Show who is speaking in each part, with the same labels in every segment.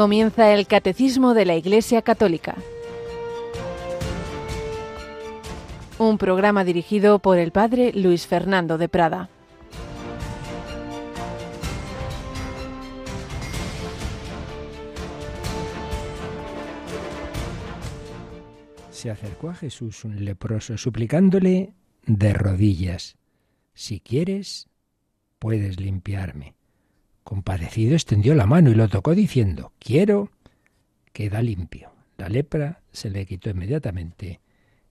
Speaker 1: Comienza el Catecismo de la Iglesia Católica. Un programa dirigido por el Padre Luis Fernando de Prada.
Speaker 2: Se acercó a Jesús un leproso, suplicándole de rodillas, si quieres, puedes limpiarme. Compadecido extendió la mano y lo tocó diciendo, quiero, queda limpio. La lepra se le quitó inmediatamente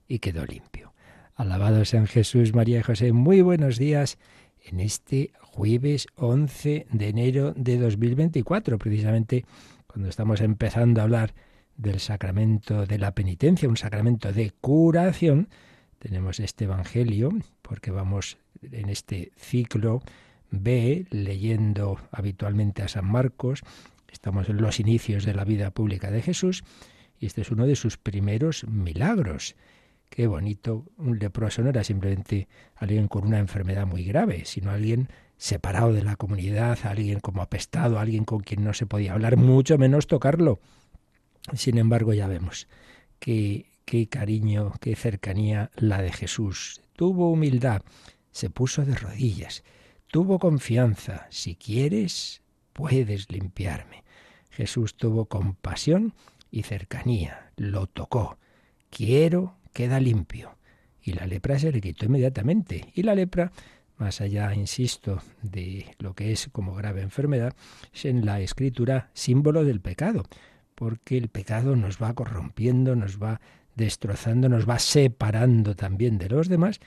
Speaker 2: y quedó limpio. Alabado sean Jesús, María y José. Muy buenos días en este jueves 11 de enero de 2024, precisamente cuando estamos empezando a hablar del sacramento de la penitencia, un sacramento de curación. Tenemos este Evangelio porque vamos en este ciclo B, leyendo habitualmente a San Marcos. Estamos en los inicios de la vida pública de Jesús y este es uno de sus primeros milagros. Qué bonito, un leproso no era simplemente alguien con una enfermedad muy grave, sino alguien separado de la comunidad, alguien como apestado, alguien con quien no se podía hablar, mucho menos tocarlo. Sin embargo, ya vemos que qué cariño, qué cercanía la de Jesús. Tuvo humildad, se puso de rodillas tuvo confianza. Si quieres, puedes limpiarme. Jesús tuvo compasión y cercanía. Lo tocó. Quiero, queda limpio. Y la lepra se le quitó inmediatamente. Y la lepra, más allá, insisto, de lo que es como grave enfermedad, es en la escritura símbolo del pecado. Porque el pecado nos va corrompiendo, nos va destrozando, nos va separando también de los demás.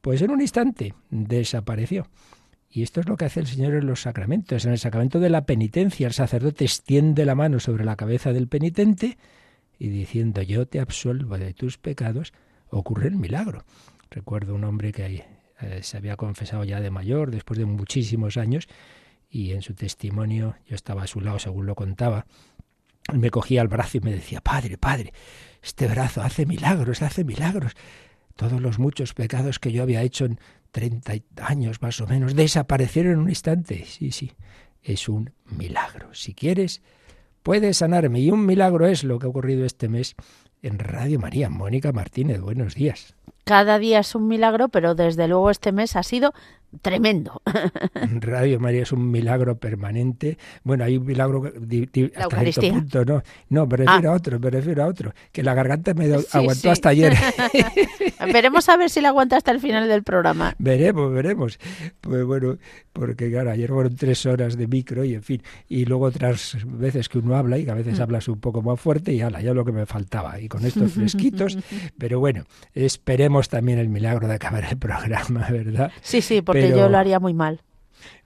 Speaker 2: Pues en un instante desapareció. Y esto es lo que hace el Señor en los sacramentos. En el sacramento de la penitencia, el sacerdote extiende la mano sobre la cabeza del penitente y diciendo yo te absuelvo de tus pecados, ocurre el milagro. Recuerdo un hombre que eh, se había confesado ya de mayor, después de muchísimos años, y en su testimonio, yo estaba a su lado según lo contaba, me cogía el brazo y me decía, Padre, Padre, este brazo hace milagros, hace milagros. Todos los muchos pecados que yo había hecho en treinta años más o menos, desaparecieron en un instante. Sí, sí, es un milagro. Si quieres, puedes sanarme. Y un milagro es lo que ha ocurrido este mes en Radio María. Mónica Martínez, buenos días.
Speaker 3: Cada día es un milagro, pero desde luego este mes ha sido tremendo.
Speaker 2: Radio María es un milagro permanente. Bueno, hay un milagro hasta cierto punto, no, no, me refiero ah. a otro, me refiero a otro, que la garganta me aguantó hasta ayer.
Speaker 3: veremos a ver si la aguanta hasta el final del programa.
Speaker 2: Veremos, veremos. Pues bueno, porque claro, ayer fueron tres horas de micro y en fin, y luego otras veces que uno habla y que a veces mm. hablas un poco más fuerte y ala, ya lo que me faltaba. Y con estos fresquitos, pero bueno, esperemos también el milagro de acabar el programa, ¿verdad?
Speaker 3: Sí, sí, porque yo lo haría muy mal.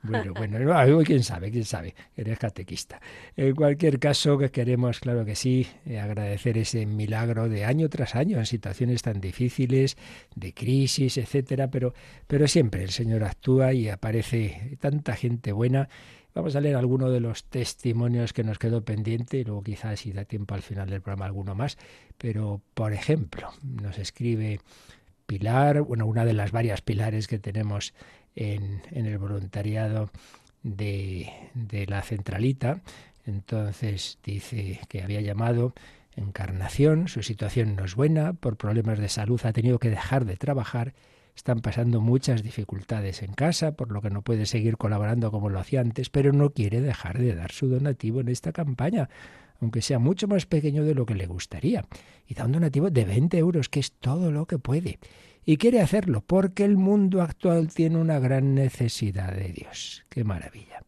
Speaker 2: Bueno, bueno, quién sabe, quién sabe, eres catequista. En cualquier caso, que queremos, claro que sí, eh, agradecer ese milagro de año tras año en situaciones tan difíciles, de crisis, etcétera, pero, pero siempre el Señor actúa y aparece tanta gente buena. Vamos a leer alguno de los testimonios que nos quedó pendiente y luego quizás si da tiempo al final del programa alguno más. Pero, por ejemplo, nos escribe Pilar, bueno, una de las varias pilares que tenemos en, el voluntariado de, de la centralita. Entonces dice que había llamado Encarnación, su situación no es buena, por problemas de salud ha tenido que dejar de trabajar, están pasando muchas dificultades en casa, por lo que no puede seguir colaborando como lo hacía antes, pero no quiere dejar de dar su donativo en esta campaña, aunque sea mucho más pequeño de lo que le gustaría. Y da un donativo de 20 euros, que es todo lo que puede. Y quiere hacerlo porque el mundo actual tiene una gran necesidad de Dios. ¡Qué maravilla!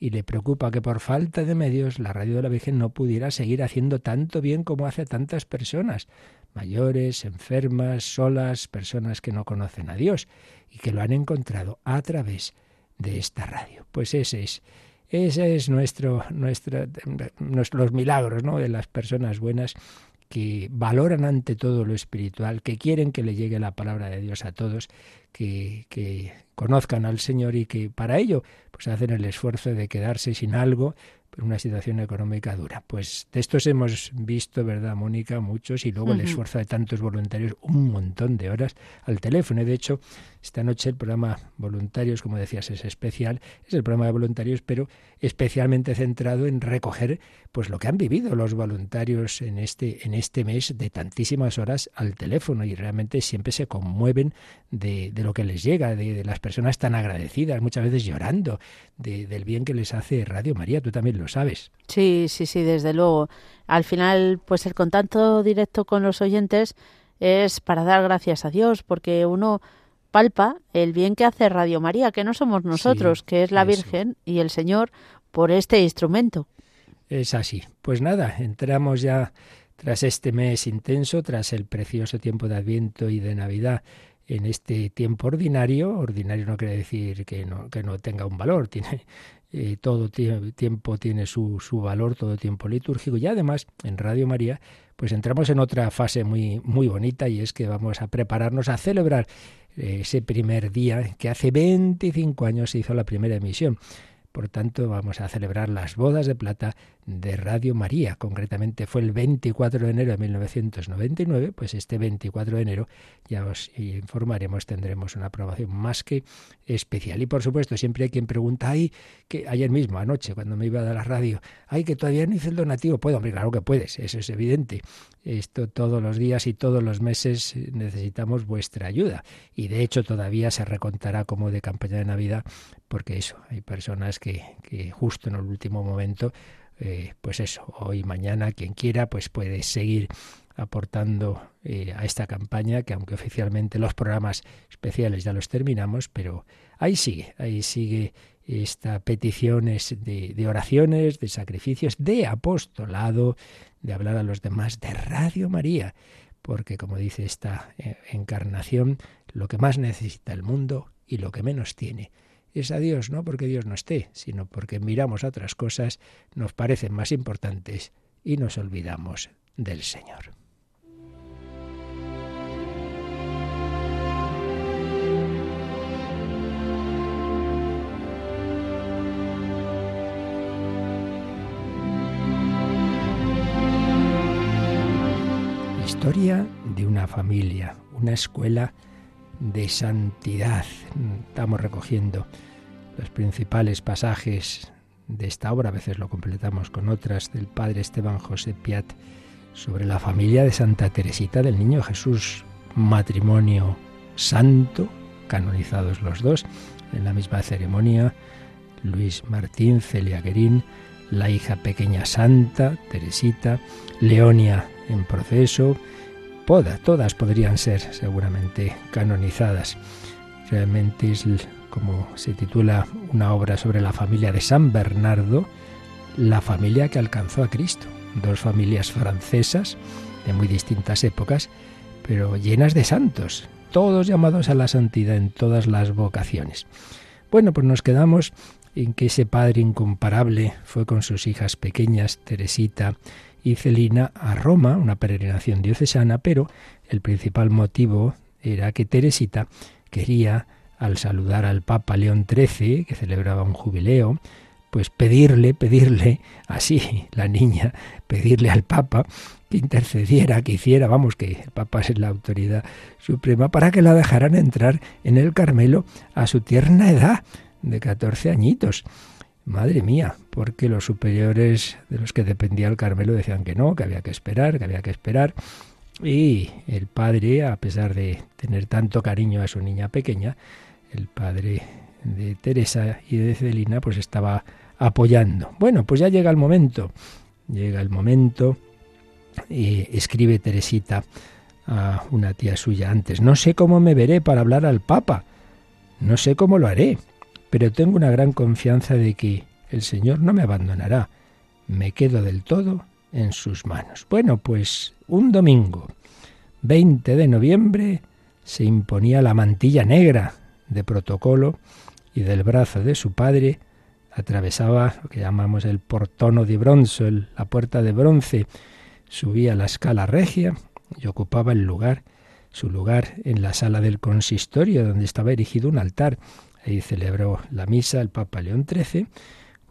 Speaker 2: Y le preocupa que por falta de medios la radio de la Virgen no pudiera seguir haciendo tanto bien como hace tantas personas, mayores, enfermas, solas, personas que no conocen a Dios y que lo han encontrado a través de esta radio. Pues ese es ese es nuestro, nuestro, los milagros ¿no? de las personas buenas que valoran ante todo lo espiritual, que quieren que le llegue la palabra de Dios a todos, que, que conozcan al Señor y que para ello pues hacen el esfuerzo de quedarse sin algo una situación económica dura. Pues de estos hemos visto, ¿verdad, Mónica? Muchos y luego el esfuerzo de tantos voluntarios, un montón de horas al teléfono. de hecho, esta noche el programa Voluntarios, como decías, es especial, es el programa de voluntarios, pero especialmente centrado en recoger pues lo que han vivido los voluntarios en este, en este mes de tantísimas horas al teléfono y realmente siempre se conmueven de, de lo que les llega, de, las personas tan agradecidas, muchas veces llorando de, del bien que les hace Radio María. Tú también lo sabes.
Speaker 3: Sí, sí, sí, desde luego. Al final, pues el contacto directo con los oyentes es para dar gracias a Dios, porque uno palpa el bien que hace Radio María, que no somos nosotros, que es la Virgen y el Señor por este instrumento.
Speaker 2: Es así. Pues nada, entramos ya tras este mes intenso, tras el precioso tiempo de Adviento y de Navidad, en este tiempo ordinario. Ordinario no quiere decir que no, que no tenga un valor, tiene todo tiempo tiene su, su valor, todo tiempo litúrgico. Y además, en Radio María, pues entramos en otra fase muy, muy bonita y es que vamos a prepararnos a celebrar eh, ese primer día que hace 25 años se hizo la primera emisión. Por tanto, vamos a celebrar las bodas de plata de Radio María. Concretamente fue el 24 de enero de 1999, pues este 24 de enero ya os informaremos, tendremos una aprobación más que especial. Y por supuesto, siempre hay quien pregunta, ay, que ayer mismo, anoche, cuando me iba a dar la radio, ay, que todavía no hice el donativo. Puedo, hombre, claro que puedes, eso es evidente. Esto todos los días y todos los meses necesitamos vuestra ayuda. Y de hecho todavía se recontará como de campaña de Navidad porque eso, hay personas que, que justo en el último momento, eh, pues eso, hoy, mañana, quien quiera, pues puede seguir aportando eh, a esta campaña, que aunque oficialmente los programas especiales ya los terminamos, pero ahí sigue, ahí sigue esta petición de, de oraciones, de sacrificios, de apostolado, de hablar a los demás, de Radio María, porque como dice esta eh, encarnación, lo que más necesita el mundo y lo que menos tiene es a Dios, no porque Dios no esté, sino porque miramos a otras cosas, nos parecen más importantes y nos olvidamos del Señor. Historia de una familia, una escuela de santidad. Estamos recogiendo los principales pasajes de esta obra, a veces lo completamos con otras del padre Esteban José Piat sobre la familia de Santa Teresita del Niño Jesús, matrimonio santo, canonizados los dos en la misma ceremonia, Luis Martín, Celia Guerín, la hija pequeña santa, Teresita, Leonia en proceso, todas podrían ser seguramente canonizadas. Realmente es, como se titula una obra sobre la familia de San Bernardo, la familia que alcanzó a Cristo. Dos familias francesas de muy distintas épocas, pero llenas de santos, todos llamados a la santidad en todas las vocaciones. Bueno, pues nos quedamos en que ese padre incomparable fue con sus hijas pequeñas, Teresita y Celina a Roma, una peregrinación diocesana, pero el principal motivo era que Teresita quería, al saludar al Papa León XIII, que celebraba un jubileo, pues pedirle, pedirle, así la niña, pedirle al Papa que intercediera, que hiciera, vamos, que el Papa es la autoridad suprema, para que la dejaran entrar en el Carmelo a su tierna edad de 14 añitos. Madre mía, porque los superiores de los que dependía el Carmelo decían que no, que había que esperar, que había que esperar. Y el padre, a pesar de tener tanto cariño a su niña pequeña, el padre de Teresa y de Celina, pues estaba apoyando. Bueno, pues ya llega el momento, llega el momento, y escribe Teresita a una tía suya antes, no sé cómo me veré para hablar al Papa, no sé cómo lo haré, pero tengo una gran confianza de que el Señor no me abandonará. Me quedo del todo en sus manos. Bueno, pues un domingo, 20 de noviembre, se imponía la mantilla negra de protocolo y del brazo de su padre atravesaba lo que llamamos el portono de bronzo, la puerta de bronce, subía la escala regia y ocupaba el lugar, su lugar en la sala del consistorio donde estaba erigido un altar Ahí celebró la misa el Papa León XIII,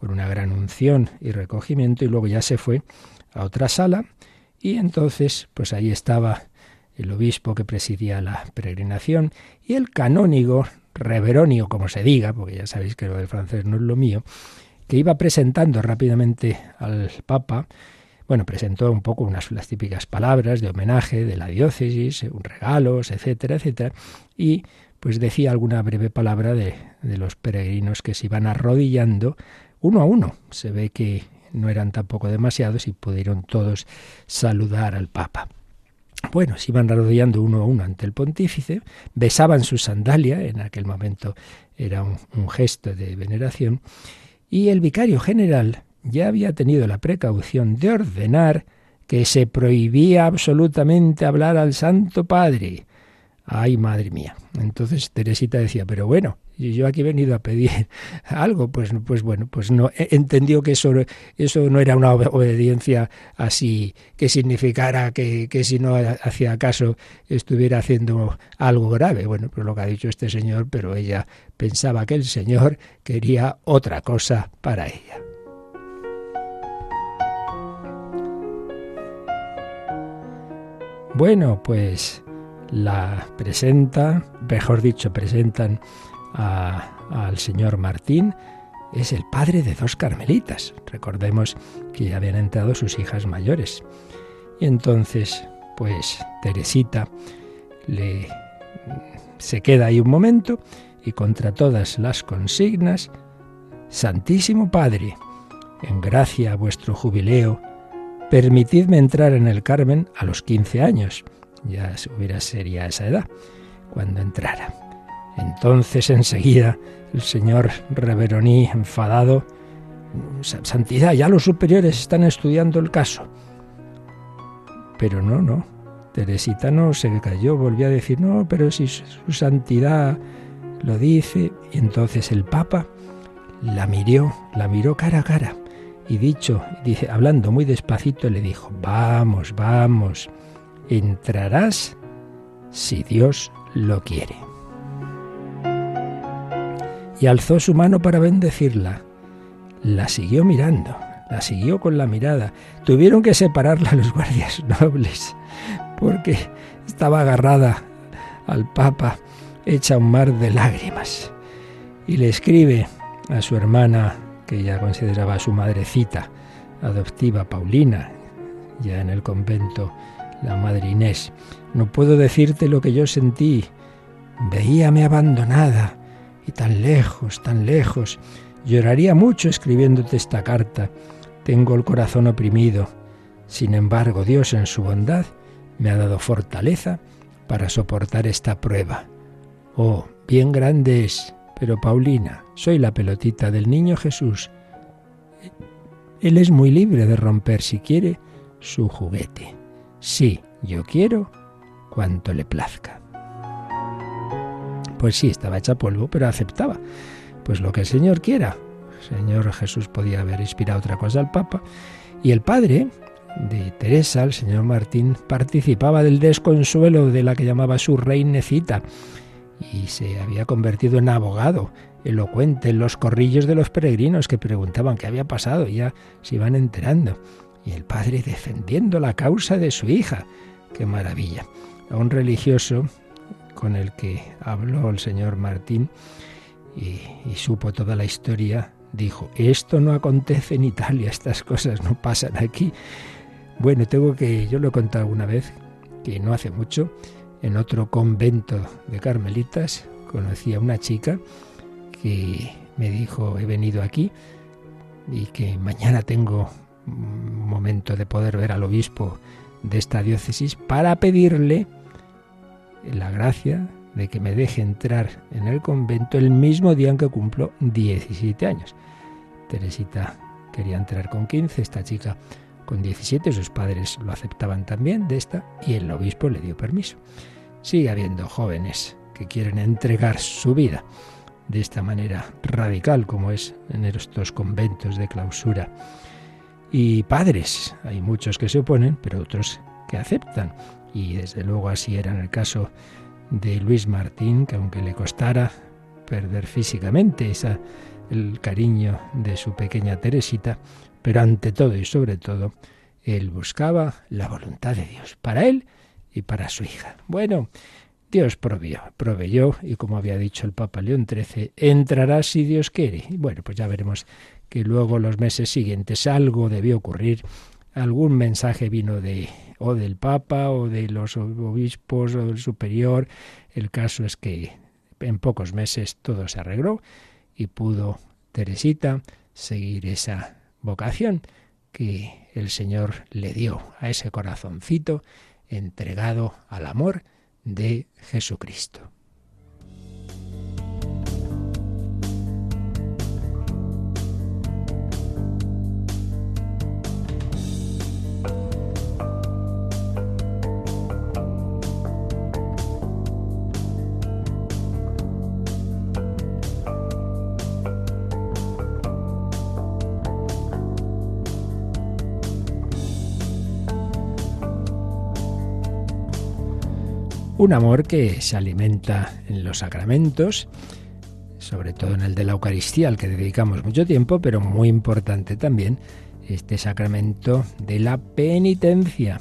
Speaker 2: con una gran unción y recogimiento y luego ya se fue a otra sala y entonces pues ahí estaba el obispo que presidía la peregrinación y el canónigo reveronio, como se diga, porque ya sabéis que lo del francés no es lo mío, que iba presentando rápidamente al Papa, bueno, presentó un poco unas las típicas palabras de homenaje de la diócesis, regalos, etcétera, etcétera, y pues decía alguna breve palabra de, de los peregrinos que se iban arrodillando uno a uno. Se ve que no eran tampoco demasiados y pudieron todos saludar al Papa. Bueno, se iban arrodillando uno a uno ante el pontífice, besaban su sandalia, en aquel momento era un, un gesto de veneración, y el vicario general ya había tenido la precaución de ordenar que se prohibía absolutamente hablar al Santo Padre. Ay, madre mía. Entonces Teresita decía, pero bueno, yo aquí he venido a pedir algo, pues, pues bueno, pues no entendió que eso, eso no era una obediencia así que significara que, que si no hacía caso estuviera haciendo algo grave. Bueno, pues lo que ha dicho este señor, pero ella pensaba que el Señor quería otra cosa para ella. Bueno, pues la presenta, mejor dicho, presentan al señor Martín, es el padre de dos carmelitas. Recordemos que ya habían entrado sus hijas mayores. Y entonces, pues Teresita le se queda ahí un momento y contra todas las consignas, Santísimo Padre, en gracia a vuestro jubileo, permitidme entrar en el Carmen a los 15 años. Ya hubiera sería esa edad cuando entrara. Entonces enseguida el señor Reveroní, enfadado, Santidad, ya los superiores están estudiando el caso. Pero no, no. Teresita no se cayó, volvió a decir, no, pero si su santidad lo dice. Y entonces el Papa la miró, la miró cara a cara. Y dicho, dice, hablando muy despacito, le dijo, vamos, vamos, entrarás si Dios lo quiere y alzó su mano para bendecirla. La siguió mirando, la siguió con la mirada. Tuvieron que separarla los guardias nobles, porque estaba agarrada al Papa, hecha un mar de lágrimas. Y le escribe a su hermana, que ya consideraba su madrecita adoptiva, Paulina, ya en el convento, la madre Inés. No puedo decirte lo que yo sentí. Veíame abandonada y tan lejos, tan lejos. Lloraría mucho escribiéndote esta carta. Tengo el corazón oprimido. Sin embargo, Dios en su bondad me ha dado fortaleza para soportar esta prueba. Oh, bien grande es, pero Paulina, soy la pelotita del niño Jesús. Él es muy libre de romper si quiere su juguete. Sí, yo quiero cuanto le plazca. Pues sí, estaba hecha polvo, pero aceptaba. Pues lo que el Señor quiera. El Señor Jesús podía haber inspirado otra cosa al Papa. Y el padre de Teresa, el señor Martín, participaba del desconsuelo de la que llamaba su reinecita y se había convertido en abogado elocuente en los corrillos de los peregrinos que preguntaban qué había pasado y ya se iban enterando. Y el padre defendiendo la causa de su hija. ¡Qué maravilla! A un religioso con el que habló el señor Martín y, supo toda la historia, dijo, esto no acontece en Italia, estas cosas no pasan aquí. Bueno, tengo que, yo lo he contado alguna vez, que no hace mucho, en otro convento de carmelitas, conocí a una chica que me dijo, he venido aquí y que mañana tengo momento de poder ver al obispo de esta diócesis para pedirle la gracia de que me deje entrar en el convento el mismo día en que cumplo 17 años. Teresita quería entrar con 15, esta chica con 17, sus padres lo aceptaban también de esta y el obispo le dio permiso. Sigue habiendo jóvenes que quieren entregar su vida de esta manera radical como es en estos conventos de clausura. Y padres, hay muchos que se oponen, pero otros que aceptan y desde luego así era en el caso de Luis Martín, que aunque le costara perder físicamente el cariño de su pequeña Teresita, pero ante todo y sobre todo, él buscaba la voluntad de Dios para él y para su hija. Bueno, Dios provió, proveyó y como había dicho el Papa León XIII, entrará si Dios quiere. Y bueno, pues ya veremos que luego los meses siguientes algo debió ocurrir, algún mensaje vino de o del Papa o de los obispos o del superior. El caso es que en pocos meses todo se arregló y pudo Teresita seguir esa vocación que el Señor le dio a ese corazoncito entregado al amor de Jesucristo. Un amor que se alimenta en los sacramentos, sobre todo en el de la Eucaristía, al que dedicamos mucho tiempo, pero muy importante también este sacramento de la penitencia,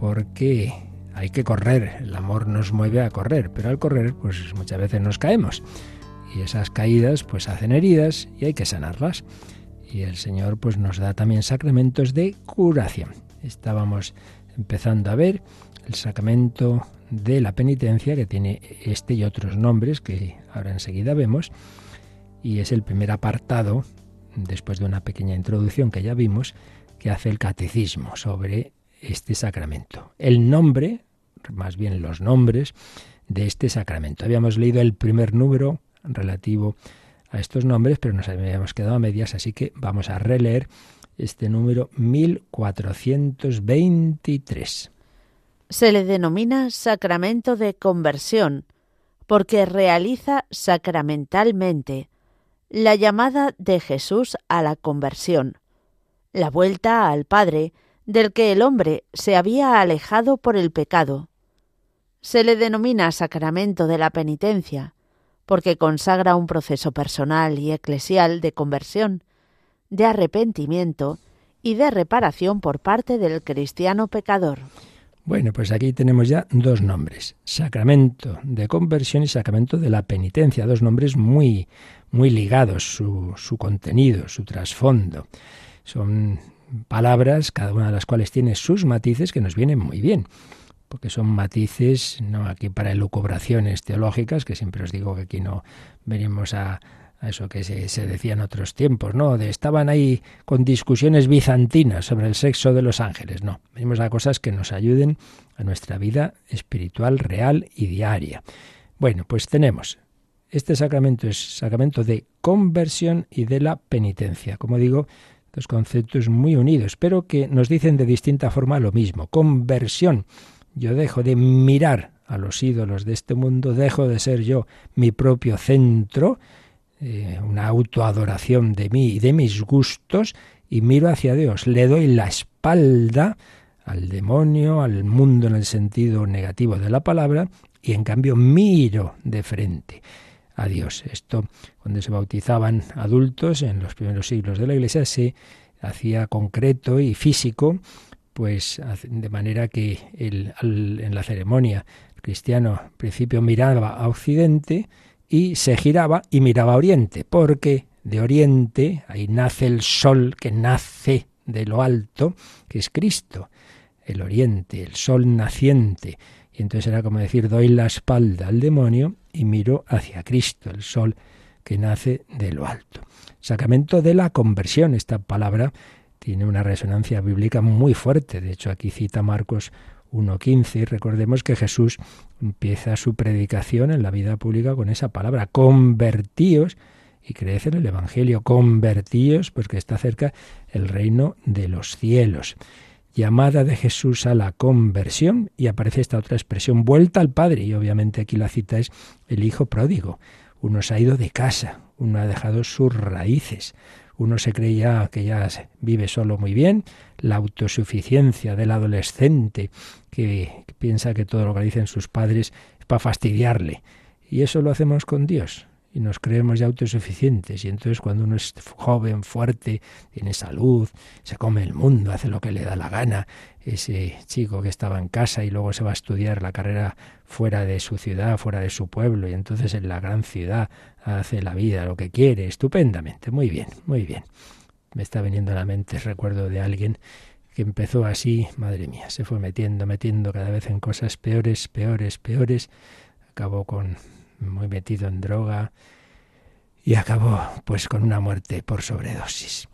Speaker 2: porque hay que correr, el amor nos mueve a correr, pero al correr pues muchas veces nos caemos y esas caídas pues hacen heridas y hay que sanarlas. Y el Señor pues nos da también sacramentos de curación. Estábamos empezando a ver el sacramento de la penitencia, que tiene este y otros nombres que ahora enseguida vemos, y es el primer apartado, después de una pequeña introducción que ya vimos, que hace el catecismo sobre este sacramento. El nombre, más bien los nombres de este sacramento. Habíamos leído el primer número relativo a estos nombres, pero nos habíamos quedado a medias, así que vamos a releer este número 1423
Speaker 3: se le denomina sacramento de conversión, porque realiza sacramentalmente la llamada de Jesús a la conversión, la vuelta al Padre del que el hombre se había alejado por el pecado. Se le denomina sacramento de la penitencia, porque consagra un proceso personal y eclesial de conversión, de arrepentimiento y de reparación por parte del cristiano pecador.
Speaker 2: Bueno, pues aquí tenemos ya dos nombres, sacramento de conversión y sacramento de la penitencia, dos nombres muy, muy ligados, su, su contenido, su trasfondo. Son palabras, cada una de las cuales tiene sus matices que nos vienen muy bien, porque son matices, no aquí para elucubraciones teológicas, que siempre os digo que aquí no venimos a, eso que se, decía en otros tiempos, ¿no? De estaban ahí con discusiones bizantinas sobre el sexo de los ángeles. No, venimos a cosas que nos ayuden a nuestra vida espiritual real y diaria. Bueno, pues tenemos este sacramento es sacramento de conversión y de la penitencia. Como digo, dos conceptos muy unidos, pero que nos dicen de distinta forma lo mismo. Conversión. Yo dejo de mirar a los ídolos de este mundo, dejo de ser yo mi propio centro eh, una autoadoración de mí y de mis gustos y miro hacia Dios, le doy la espalda al demonio, al mundo en el sentido negativo de la palabra, y en cambio miro de frente a Dios. Esto, cuando se bautizaban adultos en los primeros siglos de la Iglesia, se hacía concreto y físico, pues de manera que el, en la ceremonia el cristiano al principio miraba a Occidente, y se giraba y miraba a Oriente, porque de Oriente ahí nace el sol que nace de lo alto, que es Cristo, el Oriente, el sol naciente. Y entonces era como decir, doy la espalda al demonio y miro hacia Cristo, el sol que nace de lo alto. Sacramento de la conversión, esta palabra tiene una resonancia bíblica muy fuerte. De hecho, aquí cita Marcos 1.15 y recordemos que Jesús empieza su predicación en la vida pública con esa palabra, convertíos y creed en el Evangelio, convertíos, pues que está cerca el reino de los cielos. Llamada de Jesús a la conversión y aparece esta otra expresión, vuelta al Padre, y obviamente aquí la cita es el Hijo pródigo. Uno se ha ido de casa, uno ha dejado sus raíces, uno se creía que ya vive solo muy bien, la autosuficiencia del adolescente que piensa que todo lo que dicen sus padres es para fastidiarle. Y eso lo hacemos con Dios. y nos creemos ya autosuficientes. Y entonces cuando uno es joven, fuerte, tiene salud, se come el mundo, hace lo que le da la gana, ese chico que estaba en casa y luego se va a estudiar la carrera fuera de su ciudad, fuera de su pueblo, y entonces en la gran ciudad hace la vida, lo que quiere, estupendamente, muy bien, muy bien. Me está viniendo a la mente el recuerdo de alguien que empezó así, madre mía, se fue metiendo, metiendo cada vez en cosas peores, peores, peores, acabó con muy metido en droga y acabó pues con una muerte por sobredosis.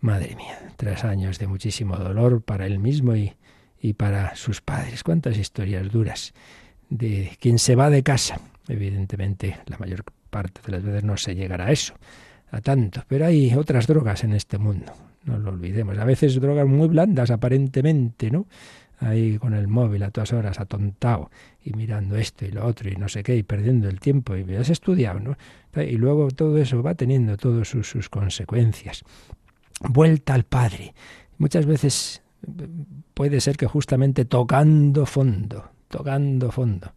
Speaker 2: Madre mía, tres años de muchísimo dolor para él mismo y, y para sus padres. Cuántas historias duras de quien se va de casa. Evidentemente, la mayor parte de las veces no se llegará a eso, a tanto, pero hay otras drogas en este mundo no lo olvidemos. A veces drogas muy blandas aparentemente, ¿no? Ahí con el móvil a todas horas, atontado, y mirando esto y lo otro y no sé qué, y perdiendo el tiempo, y has estudiado, ¿no? Y luego todo eso va teniendo todas sus, sus consecuencias. Vuelta al Padre. Muchas veces puede ser que justamente tocando fondo, tocando fondo,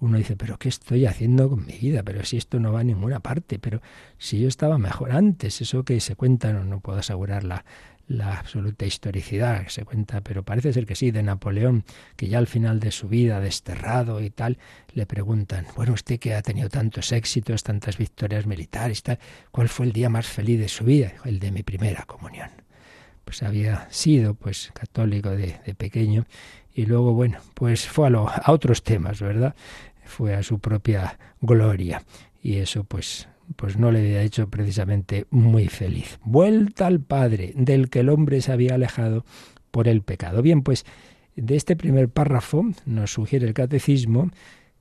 Speaker 2: uno dice, pero ¿qué estoy haciendo con mi vida? Pero si esto no va a ninguna parte, pero si yo estaba mejor antes, eso que se cuenta, no, puedo asegurar la, la absoluta historicidad se cuenta, pero parece ser que sí, de Napoleón, que ya al final de su vida, desterrado y tal, le preguntan, bueno, usted que ha tenido tantos éxitos, tantas victorias militares, tal, ¿cuál fue el día más feliz de su vida? El de mi primera comunión. Pues había sido pues católico de, de pequeño y luego, bueno, pues fue a, lo, a otros temas, ¿verdad? Fue a su propia gloria y eso pues pues no le había hecho precisamente muy feliz. Vuelta al Padre, del que el hombre se había alejado por el pecado. Bien, pues de este primer párrafo nos sugiere el catecismo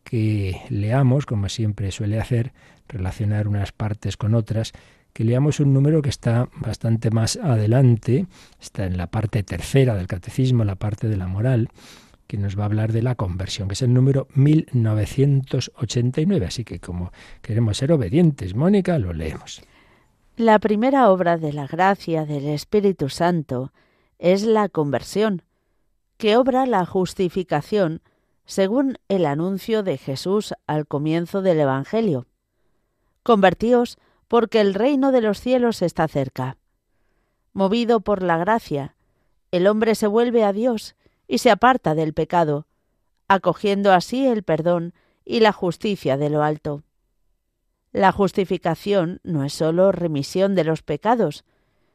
Speaker 2: que leamos, como siempre suele hacer, relacionar unas partes con otras, que leamos un número que está bastante más adelante, está en la parte tercera del catecismo, la parte de la moral, que nos va a hablar de la conversión, que es el número 1989. Así que como queremos ser obedientes, Mónica, lo leemos.
Speaker 3: La primera obra de la gracia del Espíritu Santo es la conversión, que obra la justificación según el anuncio de Jesús al comienzo del Evangelio. Convertíos porque el reino de los cielos está cerca. Movido por la gracia, el hombre se vuelve a Dios y se aparta del pecado, acogiendo así el perdón y la justicia de lo alto. La justificación no es sólo remisión de los pecados,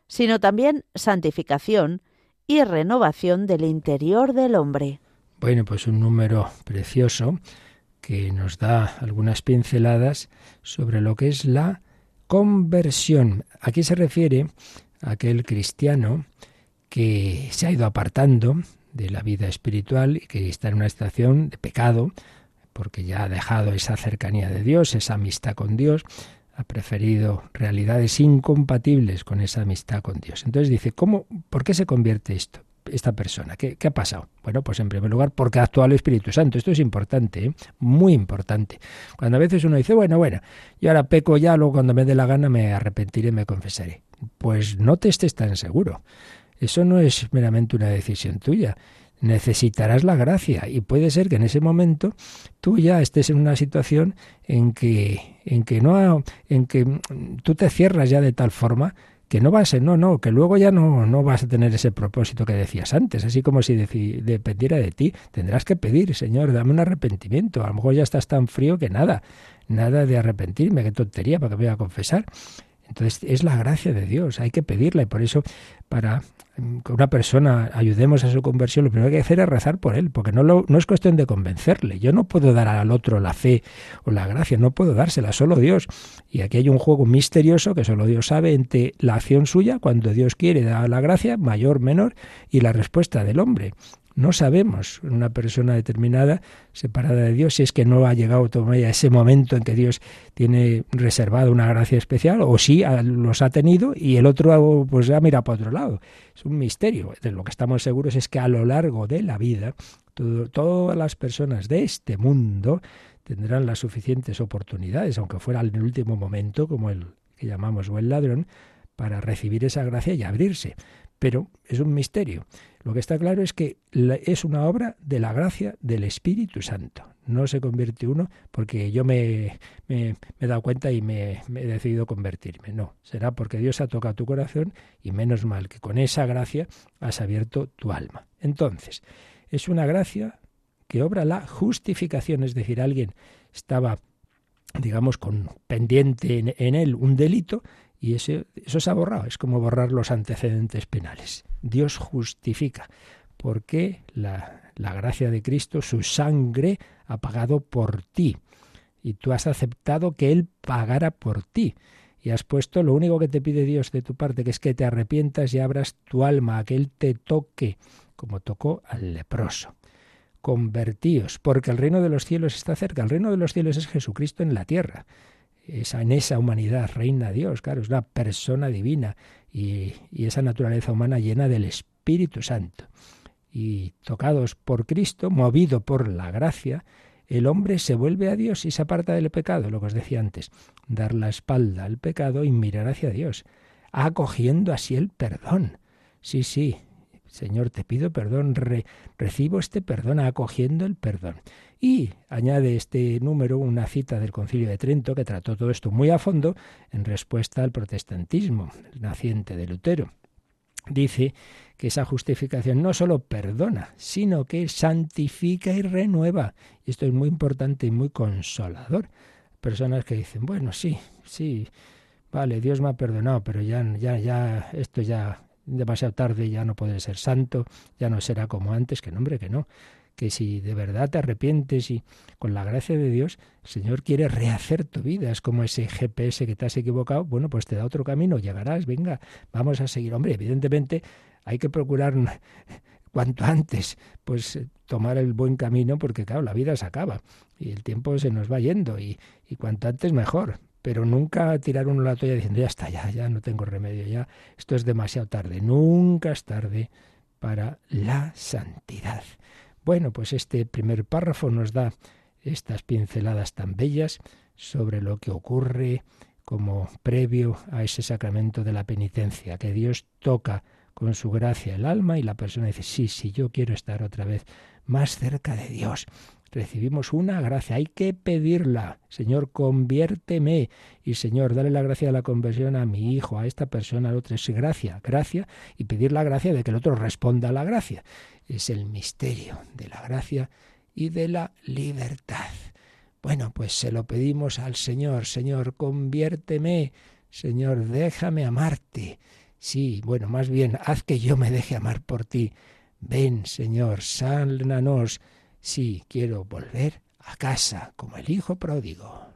Speaker 3: sino también santificación y renovación del interior del hombre.
Speaker 2: Bueno, pues un número precioso que nos da algunas pinceladas sobre lo que es la conversión. Aquí se refiere a aquel cristiano que se ha ido apartando de la vida espiritual y que está en una situación de pecado, porque ya ha dejado esa cercanía de Dios, esa amistad con Dios, ha preferido realidades incompatibles con esa amistad con Dios. Entonces dice, ¿cómo, ¿por qué se convierte esto? esta persona. ¿Qué, ¿Qué, ha pasado? Bueno, pues en primer lugar, porque ha actuado el Espíritu Santo. Esto es importante, ¿eh? muy importante. Cuando a veces uno dice, bueno, bueno, yo ahora peco ya, luego cuando me dé la gana me arrepentiré, me confesaré. Pues no te estés tan seguro. Eso no es meramente una decisión tuya. Necesitarás la gracia y puede ser que en ese momento tú ya estés en una situación en que en que no en que tú te cierras ya de tal forma que no vas a, no, no, que luego ya no, no vas a tener ese propósito que decías antes, así como si dependiera de ti. Tendrás que pedir, Señor, dame un arrepentimiento. A lo mejor ya estás tan frío que nada, nada de arrepentirme, qué tontería, para que voy a confesar. Entonces es la gracia de Dios, hay que pedirla y por eso para que una persona ayudemos a su conversión, lo primero que hay que hacer es rezar por él, porque no, no es cuestión de convencerle. Yo no puedo dar al otro la fe o la gracia, no puedo dársela, solo Dios. Y aquí hay un juego misterioso que solo Dios sabe entre la acción suya, cuando Dios quiere dar la gracia, mayor, menor, y la respuesta del hombre. No sabemos una persona determinada separada de Dios si es que no ha llegado todavía ese momento en que Dios tiene reservado una gracia especial o si los ha tenido y el otro pues ya mira para otro lado. Es un misterio. De lo que estamos seguros es que a lo largo de la vida todas las personas de este mundo tendrán las suficientes oportunidades, aunque fuera en el último momento, como el que llamamos buen ladrón, para recibir esa gracia y abrirse pero es un misterio. Lo que está claro es que es una obra de la gracia del Espíritu Santo. No se convierte uno porque yo me, he dado cuenta y me, me, he decidido convertirme. No, será porque Dios ha tocado tu corazón y menos mal que con esa gracia has abierto tu alma. Entonces, es una gracia que obra la justificación, es decir, alguien estaba digamos, con pendiente en, él un delito, y eso, se ha borrado, es como borrar los antecedentes penales. Dios justifica, porque la, la gracia de Cristo, su sangre, ha pagado por ti, y tú has aceptado que Él pagara por ti. Y has puesto lo único que te pide Dios de tu parte, que es que te arrepientas y abras tu alma, a que Él te toque, como tocó al leproso convertíos, porque el reino de los cielos está cerca. El reino de los cielos es Jesucristo en la tierra. Esa, en esa humanidad reina Dios, claro, es una persona divina y, y esa naturaleza humana llena del Espíritu Santo. Y tocados por Cristo, movido por la gracia, el hombre se vuelve a Dios y se aparta del pecado, lo que os decía antes, dar la espalda al pecado y mirar hacia Dios, acogiendo así el perdón. Sí, sí, Señor, te pido perdón, recibo este perdón, acogiendo el perdón. Y añade este número una cita del Concilio de Trento que trató todo esto muy a fondo en respuesta al protestantismo, naciente de Lutero. Dice que esa justificación no solo perdona, sino que santifica y renueva. Y esto es muy importante y muy consolador. Personas que dicen, bueno, sí, sí, vale, Dios me ha perdonado, pero ya, ya, ya, esto ya demasiado tarde ya no puedes ser santo, ya no será como antes, que nombre que no, que si de verdad te arrepientes y con la gracia de Dios, el Señor quiere rehacer tu vida, es como ese GPS que te has equivocado, bueno, pues te da otro camino, llegarás, venga, vamos a seguir. Hombre, evidentemente hay que procurar cuanto antes, pues tomar el buen camino, porque claro, la vida se acaba y el tiempo se nos va yendo y, y cuanto antes mejor pero nunca tirar uno la toalla diciendo ya está, ya, ya no tengo remedio, ya esto es demasiado tarde. Nunca es tarde para la santidad. Bueno, pues este primer párrafo nos da estas pinceladas tan bellas sobre lo que ocurre como previo a ese sacramento de la penitencia, que Dios toca con su gracia el alma y la persona dice, sí, sí, yo quiero estar otra vez más cerca de Dios recibimos una gracia, hay que pedirla. Señor, conviérteme. Y Señor, dale la gracia de la conversión a mi hijo, a esta persona, al otro. Es gracia, gracia, y pedir la gracia de que el otro responda a la gracia. Es el misterio de la gracia y de la libertad. Bueno, pues se lo pedimos al Señor. Señor, conviérteme. Señor, déjame amarte. Sí, bueno, más bien, haz que yo me deje amar por ti. Ven, Señor, sánanos Sí, quiero volver a casa como el hijo pródigo.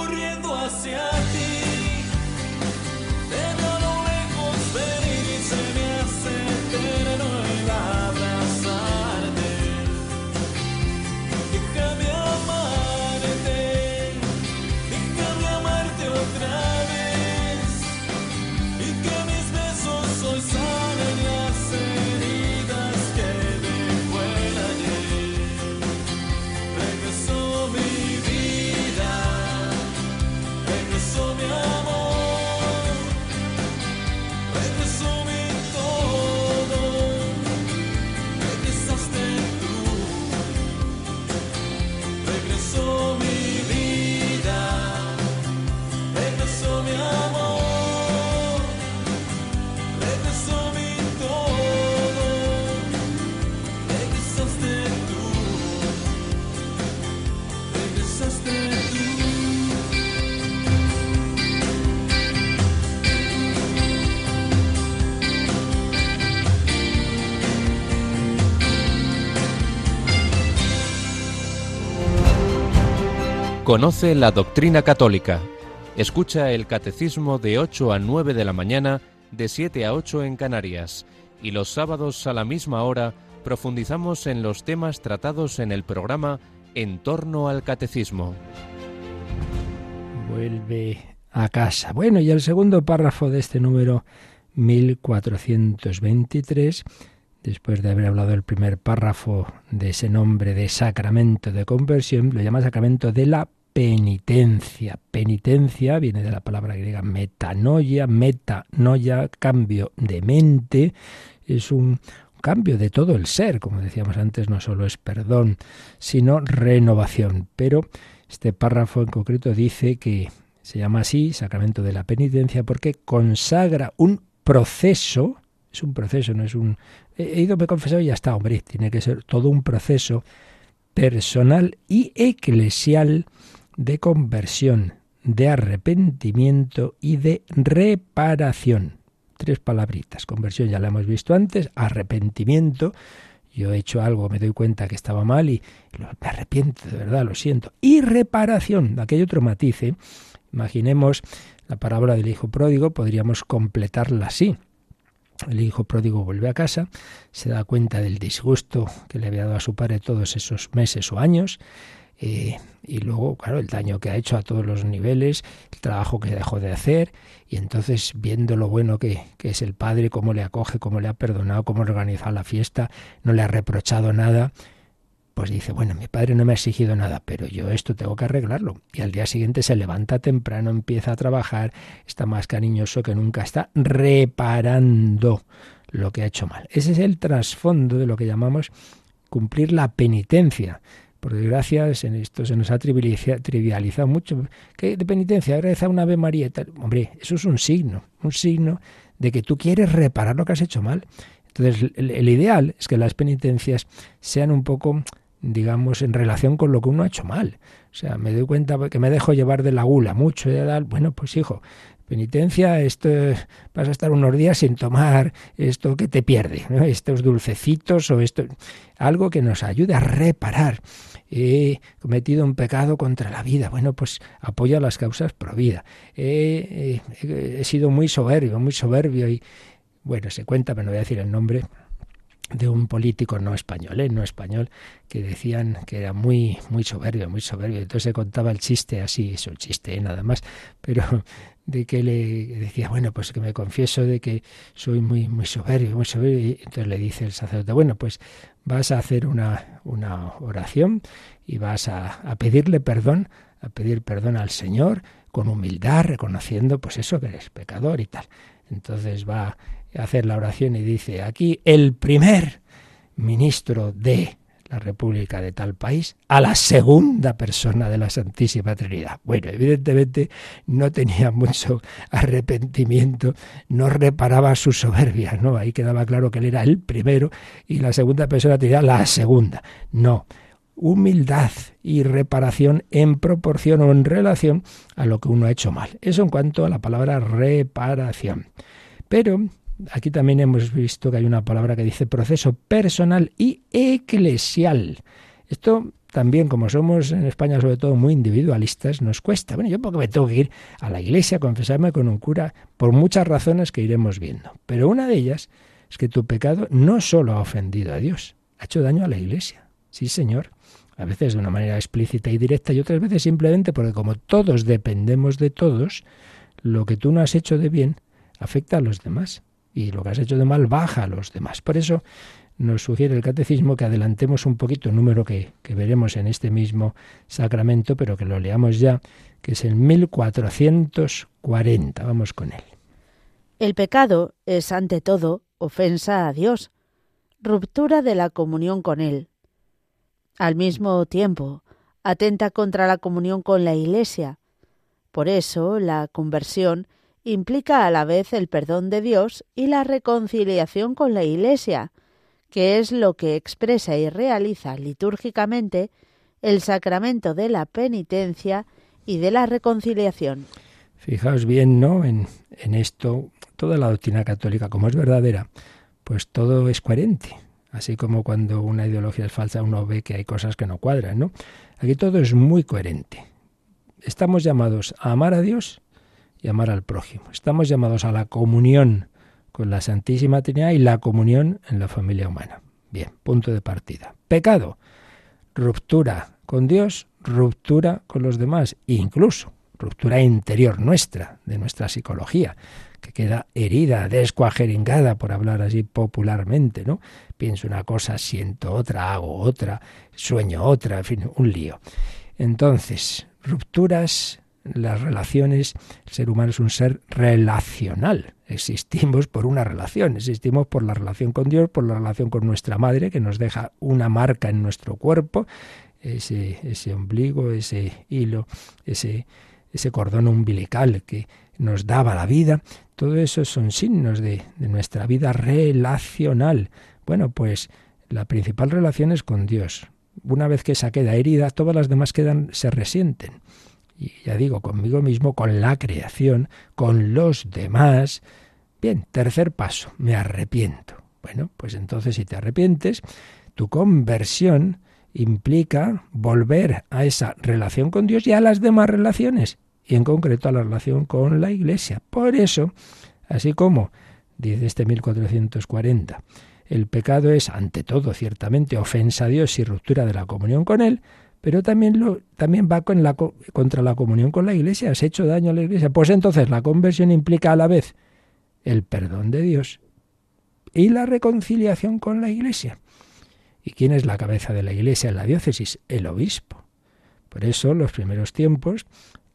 Speaker 2: corriendo hacia ti.
Speaker 4: Conoce la doctrina católica. Escucha el catecismo de 8 a 9 de la mañana, de 7 a 8 en Canarias. Y los sábados a la misma hora profundizamos en los temas tratados en el programa En torno al catecismo.
Speaker 2: Vuelve a casa. Bueno, y el segundo párrafo de este número 1423, después de haber hablado el primer párrafo de ese nombre de sacramento de conversión, lo llama sacramento de la penitencia. Penitencia viene de la palabra griega metanoia, metanoia, cambio de mente, es un cambio de todo el ser, como decíamos antes, no solo es perdón, sino renovación. Pero este párrafo en concreto dice que se llama así, sacramento de la penitencia, porque consagra un proceso, es un proceso, no es un... He ido, me he confesado y ya está, hombre, tiene que ser todo un proceso personal y eclesial de conversión, de arrepentimiento y de reparación. Tres palabritas. Conversión ya la hemos visto antes, arrepentimiento, yo he hecho algo, me doy cuenta que estaba mal y me arrepiento, de verdad, lo siento. Y reparación, aquí hay otro matiz. Imaginemos la parábola del hijo pródigo, podríamos completarla así. El hijo pródigo vuelve a casa, se da cuenta del disgusto que le había dado a su padre todos esos meses o años, eh, y luego, claro, el daño que ha hecho a todos los niveles, el trabajo que dejó de hacer, y entonces viendo lo bueno que, que es el padre, cómo le acoge, cómo le ha perdonado, cómo ha organizado la fiesta, no le ha reprochado nada, pues dice, bueno, mi padre no me ha exigido nada, pero yo esto tengo que arreglarlo. Y al día siguiente se levanta temprano, empieza a trabajar, está más cariñoso que nunca, está reparando lo que ha hecho mal. Ese es el trasfondo de lo que llamamos cumplir la penitencia. Por desgracia, esto se nos ha trivializado mucho. ¿Qué de penitencia? Reza una Ave María Hombre, eso es un signo, un signo de que tú quieres reparar lo que has hecho mal. Entonces, el ideal es que las penitencias sean un poco digamos, en relación con lo que uno ha hecho mal. O sea, me doy cuenta que me dejo llevar de la gula mucho, de tal, bueno, pues hijo, penitencia, esto vas a estar unos días sin tomar esto que te pierde, estos dulcecitos o esto, algo que nos ayude a reparar. He cometido un pecado contra la vida. Bueno, pues apoya las causas pro vida. He, sido muy soberbio, muy soberbio y, bueno, se cuenta, pero no voy a decir el nombre, de un político no español, ¿eh? no español, que decían que era muy, muy soberbio, muy soberbio. Entonces se contaba el chiste así, es un chiste ¿eh? nada más, pero de que le decía, bueno, pues que me confieso de que soy muy, muy soberbio, muy soberbio. Y entonces le dice el sacerdote, bueno, pues vas a hacer una, una oración y vas a, a pedirle perdón, a pedir perdón al Señor con humildad, reconociendo pues eso que eres pecador y tal. Entonces va hacer la oración y dice, aquí el primer ministro de la República de tal país a la segunda persona de la Santísima Trinidad. Bueno, evidentemente no tenía mucho arrepentimiento, no reparaba su soberbia, ¿no? Ahí quedaba claro que él era el primero y la segunda persona Trinidad la segunda. No, humildad y reparación en proporción o en relación a lo que uno ha hecho mal. Eso en cuanto a la palabra reparación. Pero aquí también hemos visto que hay una palabra que dice proceso personal y eclesial. Esto también, como somos en España sobre todo muy individualistas, nos cuesta. Bueno, yo porque me tengo que ir a la iglesia a confesarme con un cura por muchas razones que iremos viendo. Pero una de ellas es que tu pecado no solo ha ofendido a Dios, ha hecho daño a la iglesia. Sí, Señor. A veces de una manera explícita y directa y otras veces simplemente porque como todos dependemos de todos, lo que tú no has hecho de bien afecta a los demás y lo que has hecho de mal baja a los demás. Por eso nos sugiere el catecismo que adelantemos un poquito el número que, que veremos en este mismo sacramento, pero que lo leamos ya, que es el 1440. Vamos con él.
Speaker 3: El pecado es ante todo ofensa a Dios, ruptura de la comunión con Él. Al mismo tiempo, atenta contra la comunión con la Iglesia. Por eso, la conversión implica a la vez el perdón de Dios y la reconciliación con la Iglesia, que es lo que expresa y realiza litúrgicamente el sacramento de la penitencia y de la reconciliación.
Speaker 2: Fijaos bien, ¿no? En, en esto, toda la doctrina católica, como es verdadera, pues todo es coherente. Así como cuando una ideología es falsa, uno ve que hay cosas que no cuadran, ¿no? Aquí todo es muy coherente estamos llamados a amar a Dios y amar al prójimo. Estamos llamados a la comunión con la Santísima Trinidad y la comunión en la familia humana. Bien, punto de partida. Pecado, ruptura con Dios, ruptura con los demás, incluso ruptura interior nuestra, de nuestra psicología, que queda herida, descuajeringada, por hablar así popularmente, ¿no? Pienso una cosa, siento otra, hago otra, sueño otra, en fin, un lío. Entonces, rupturas, las relaciones, el ser humano es un ser relacional. Existimos por una relación, existimos por la relación con Dios, por la relación con nuestra madre, que nos deja una marca en nuestro cuerpo, ese, ese ombligo, ese hilo, ese ese cordón umbilical que nos daba la vida, todo eso son signos de, nuestra vida relacional. Bueno, pues la principal relación es con Dios. Una vez que esa queda herida, todas las demás quedan, se resienten. Y ya digo, conmigo mismo, con la creación, con los demás. Bien, tercer paso, me arrepiento. Bueno, pues entonces si te arrepientes, tu conversión implica volver a esa relación con Dios y a las demás relaciones, y en concreto a la relación con la Iglesia. Por eso, así como dice este 1440, el pecado es ante todo ciertamente ofensa a Dios y ruptura de la comunión con Él, pero también, lo, también va con la, contra la comunión con la Iglesia. ¿Has hecho daño a la Iglesia? Pues entonces la conversión implica a la vez el perdón de Dios y la reconciliación con la Iglesia. ¿Y quién es la cabeza de la iglesia en la diócesis? El obispo. Por eso, los primeros tiempos,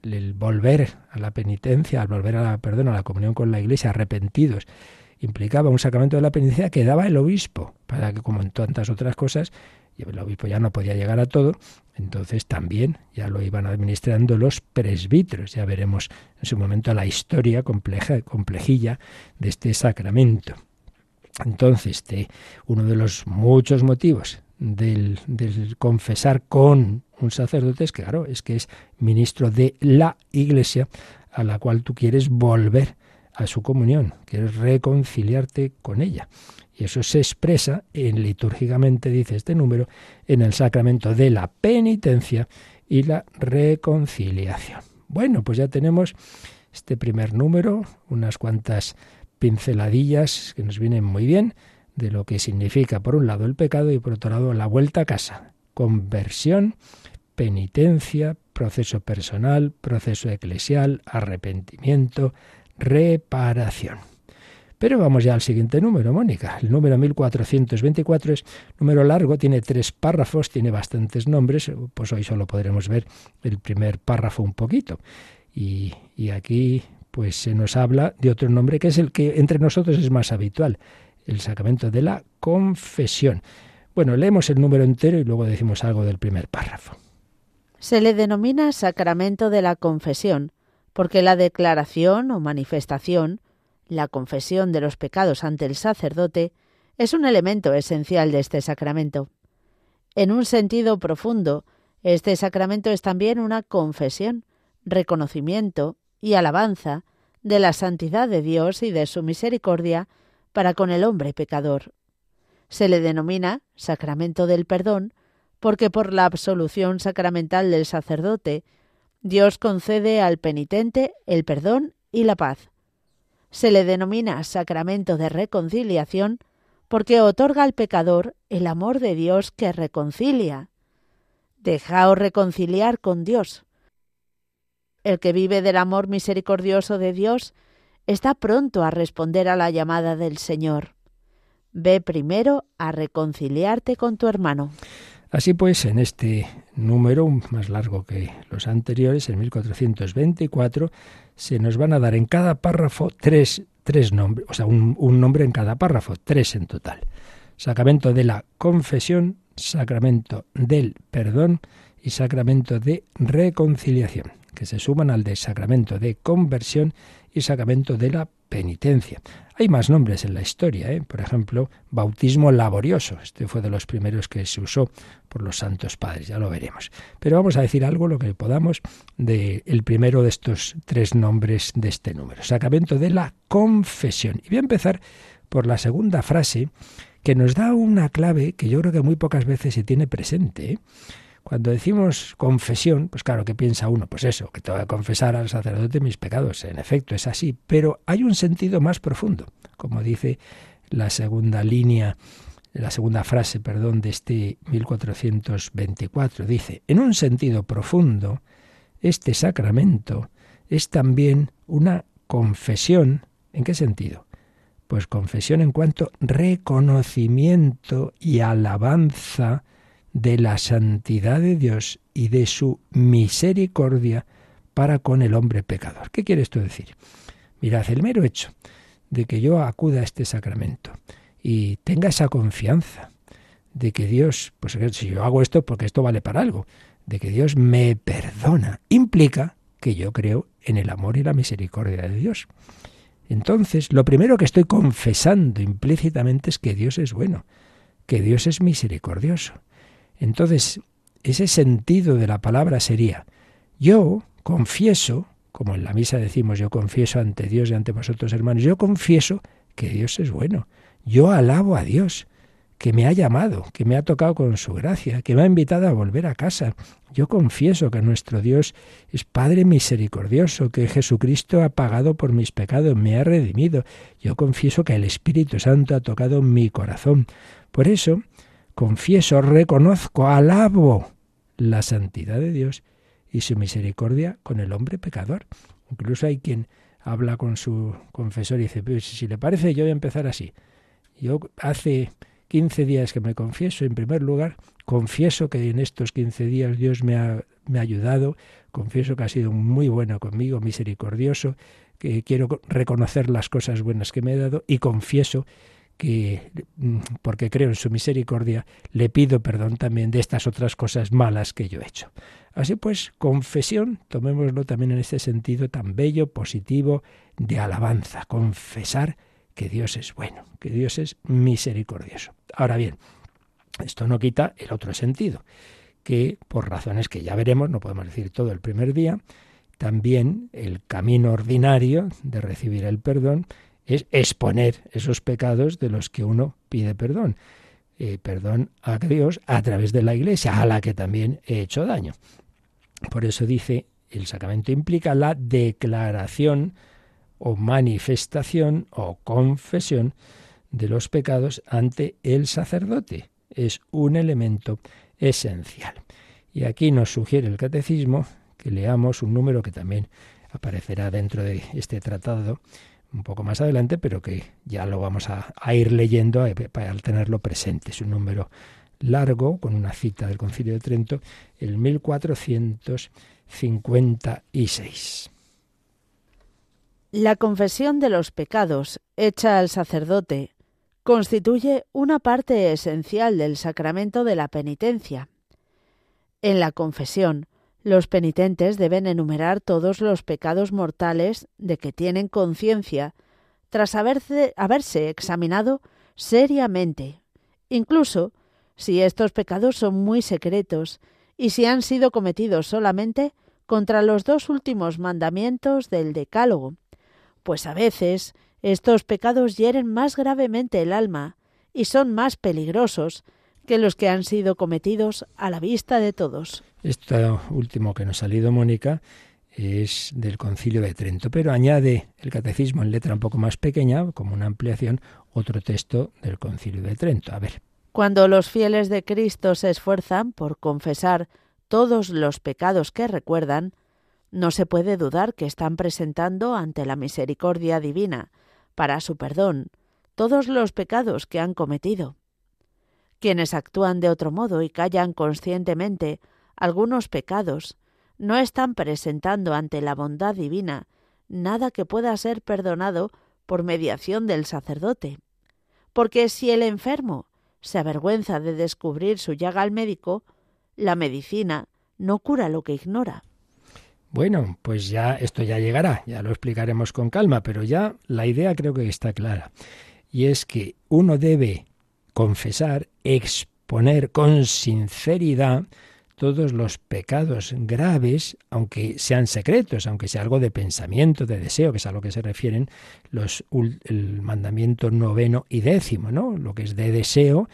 Speaker 2: el volver a la penitencia, al volver a la, perdón, a la comunión con la iglesia, arrepentidos, implicaba un sacramento de la penitencia que daba el obispo, para que, como en tantas otras cosas, el obispo ya no podía llegar a todo, entonces también ya lo iban administrando los presbíteros. Ya veremos en su momento la historia compleja, complejilla de este sacramento. Entonces, este, uno de los muchos motivos del, confesar con un sacerdote es claro, es que es ministro de la Iglesia a la cual tú quieres volver a su comunión, quieres reconciliarte con ella. Y eso se expresa en litúrgicamente, dice este número, en el sacramento de la penitencia y la reconciliación. Bueno, pues ya tenemos este primer número, unas cuantas pinceladillas que nos vienen muy bien de lo que significa, por un lado, el pecado y por otro lado, la vuelta a casa. Conversión, penitencia, proceso personal, proceso eclesial, arrepentimiento, reparación. Pero vamos ya al siguiente número, Mónica. El número 1424 es número largo, tiene tres párrafos, tiene bastantes nombres, pues hoy solo podremos ver el primer párrafo un poquito. Y, y aquí pues se nos habla de otro nombre que es el que entre nosotros es más habitual, el sacramento de la confesión. Bueno, leemos el número entero y luego decimos algo del primer párrafo.
Speaker 3: Se le denomina sacramento de la confesión, porque la declaración o manifestación, la confesión de los pecados ante el sacerdote, es un elemento esencial de este sacramento. En un sentido profundo, este sacramento es también una confesión, reconocimiento y alabanza de la santidad de Dios y de su misericordia para con el hombre pecador. Se le denomina sacramento del perdón porque por la absolución sacramental del sacerdote, Dios concede al penitente el perdón y la paz. Se le denomina sacramento de reconciliación porque otorga al pecador el amor de Dios que reconcilia. Dejaos reconciliar con Dios. El que vive del amor misericordioso de Dios está pronto a responder a la llamada del Señor. Ve primero a reconciliarte con tu hermano.
Speaker 2: Así pues, en este número, más largo que los anteriores, en 1424, se nos van a dar en cada párrafo tres, tres nombres, o sea, un, un nombre en cada párrafo, tres en total. Sacramento de la confesión, sacramento del perdón y sacramento de reconciliación que se suman al de sacramento de conversión y sacramento de la penitencia. Hay más nombres en la historia, ¿eh? por ejemplo, bautismo laborioso. Este fue de los primeros que se usó por los santos padres, ya lo veremos. Pero vamos a decir algo, lo que podamos, del el primero de estos tres nombres de este número, sacramento de la confesión. Y voy a empezar por la segunda frase, que nos da una clave que yo creo que muy pocas veces se tiene presente. ¿eh? Cuando decimos confesión, pues claro, ¿qué piensa uno? Pues eso, que te voy a confesar al sacerdote mis pecados. En efecto, es así, pero hay un sentido más profundo, como dice la segunda línea, la segunda frase, perdón, de este 1424. Dice, en un sentido profundo, este sacramento es también una confesión. ¿En qué sentido? Pues confesión en cuanto reconocimiento y alabanza de la santidad de Dios y de su misericordia para con el hombre pecador. ¿Qué quiere esto decir? Mirad, el mero hecho de que yo acuda a este sacramento y tenga esa confianza de que Dios, pues si yo hago esto porque esto vale para algo, de que Dios me perdona, implica que yo creo en el amor y la misericordia de Dios. Entonces, lo primero que estoy confesando implícitamente es que Dios es bueno, que Dios es misericordioso, entonces, ese sentido de la palabra sería, yo confieso, como en la misa decimos, yo confieso ante Dios y ante vosotros hermanos, yo confieso que Dios es bueno, yo alabo a Dios, que me ha llamado, que me ha tocado con su gracia, que me ha invitado a volver a casa. Yo confieso que nuestro Dios es Padre misericordioso, que Jesucristo ha pagado por mis pecados, me ha redimido. Yo confieso que el Espíritu Santo ha tocado mi corazón. Por eso, confieso, reconozco, alabo la santidad de Dios y su misericordia con el hombre pecador. Incluso hay quien habla con su confesor y dice, pues si le parece, yo voy a empezar así. Yo hace 15 días que me confieso, en primer lugar, confieso que en estos 15 días Dios me ha, me ha ayudado, confieso que ha sido muy bueno conmigo, misericordioso, que quiero reconocer las cosas buenas que me he dado y confieso que mm, porque creo en su misericordia, le pido perdón también de estas otras cosas malas que yo he hecho. Así pues, confesión, tomémoslo también en este sentido tan bello, positivo, de alabanza, confesar que Dios es bueno, que Dios es misericordioso. Ahora bien, esto no quita el otro sentido, que por razones que ya veremos, no podemos decir todo el primer día, también el camino ordinario de recibir el perdón es exponer esos pecados de los que uno pide perdón. Eh, perdón a Dios a través de la Iglesia, a la que también he hecho daño. Por eso dice, el sacramento implica la declaración o manifestación o confesión de los pecados ante el sacerdote. Es un elemento esencial. Y aquí nos sugiere el catecismo que leamos un número que también aparecerá dentro de este tratado, un poco más adelante, pero que ya lo vamos a, ir leyendo eh, para tenerlo presente. Es un número largo, con una cita del Concilio de Trento, el 1456.
Speaker 3: La confesión de los pecados hecha al sacerdote constituye una parte esencial del sacramento de la penitencia. En la confesión, los penitentes deben enumerar todos los pecados mortales de que tienen conciencia, tras haberse, examinado seriamente, incluso si estos pecados son muy secretos y si han sido cometidos solamente contra los dos últimos mandamientos del Decálogo, pues a veces estos pecados hieren más gravemente el alma y son más peligrosos que los que han sido cometidos a la vista de todos.
Speaker 2: Esto último que nos ha salido Mónica es del Concilio de Trento, pero añade el catecismo en letra un poco más pequeña, como una ampliación, otro texto del Concilio de Trento. A ver.
Speaker 3: Cuando los fieles de Cristo se esfuerzan por confesar todos los pecados que recuerdan, no se puede dudar que están presentando ante la misericordia divina, para su perdón, todos los pecados que han cometido. Quienes actúan de otro modo y callan conscientemente algunos pecados, no están presentando ante la bondad divina nada que pueda ser perdonado por mediación del sacerdote. Porque si el enfermo se avergüenza de descubrir su llaga al médico, la medicina no cura lo que ignora.
Speaker 2: Bueno, pues ya esto ya llegará, ya lo explicaremos con calma, pero ya la idea creo que está clara. Y es que uno debe confesar, exponer con sinceridad todos los pecados graves, aunque sean secretos, aunque sea algo de pensamiento, de deseo, que es a lo que se refieren los el mandamiento noveno y décimo, ¿no? Lo que es de deseo,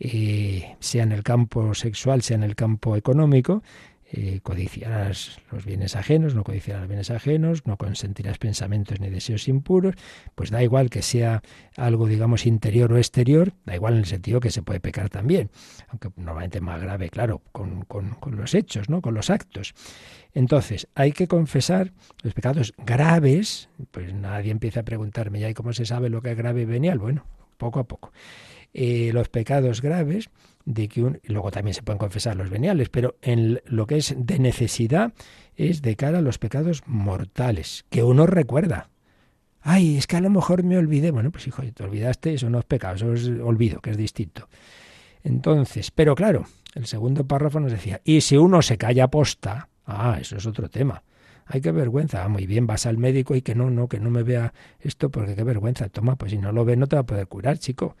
Speaker 2: eh, sea en el campo sexual, sea en el campo económico, eh, codiciarás los bienes ajenos, no codiciarás bienes ajenos, no consentirás pensamientos ni deseos impuros, pues da igual que sea algo, digamos, interior o exterior, da igual en el sentido que se puede pecar también, aunque normalmente más grave, claro, con, con, con los hechos, ¿no? con los actos. Entonces, hay que confesar los pecados graves, pues nadie empieza a preguntarme, ¿ya y cómo se sabe lo que es grave y venial? Bueno, poco a poco. Eh, los pecados graves, de que un, luego también se pueden confesar los veniales, pero en lo que es de necesidad es de cara a los pecados mortales, que uno recuerda. Ay, es que a lo mejor me olvidé. Bueno, pues hijo, te olvidaste, eso no es pecado, eso es olvido, que es distinto. Entonces, pero claro, el segundo párrafo nos decía, y si uno se calla posta, ah, eso es otro tema. Ay, qué vergüenza. Ah, muy bien, vas al médico y que no, no, que no me vea esto porque qué vergüenza. Toma, pues si no lo ve no te va a poder curar, chico.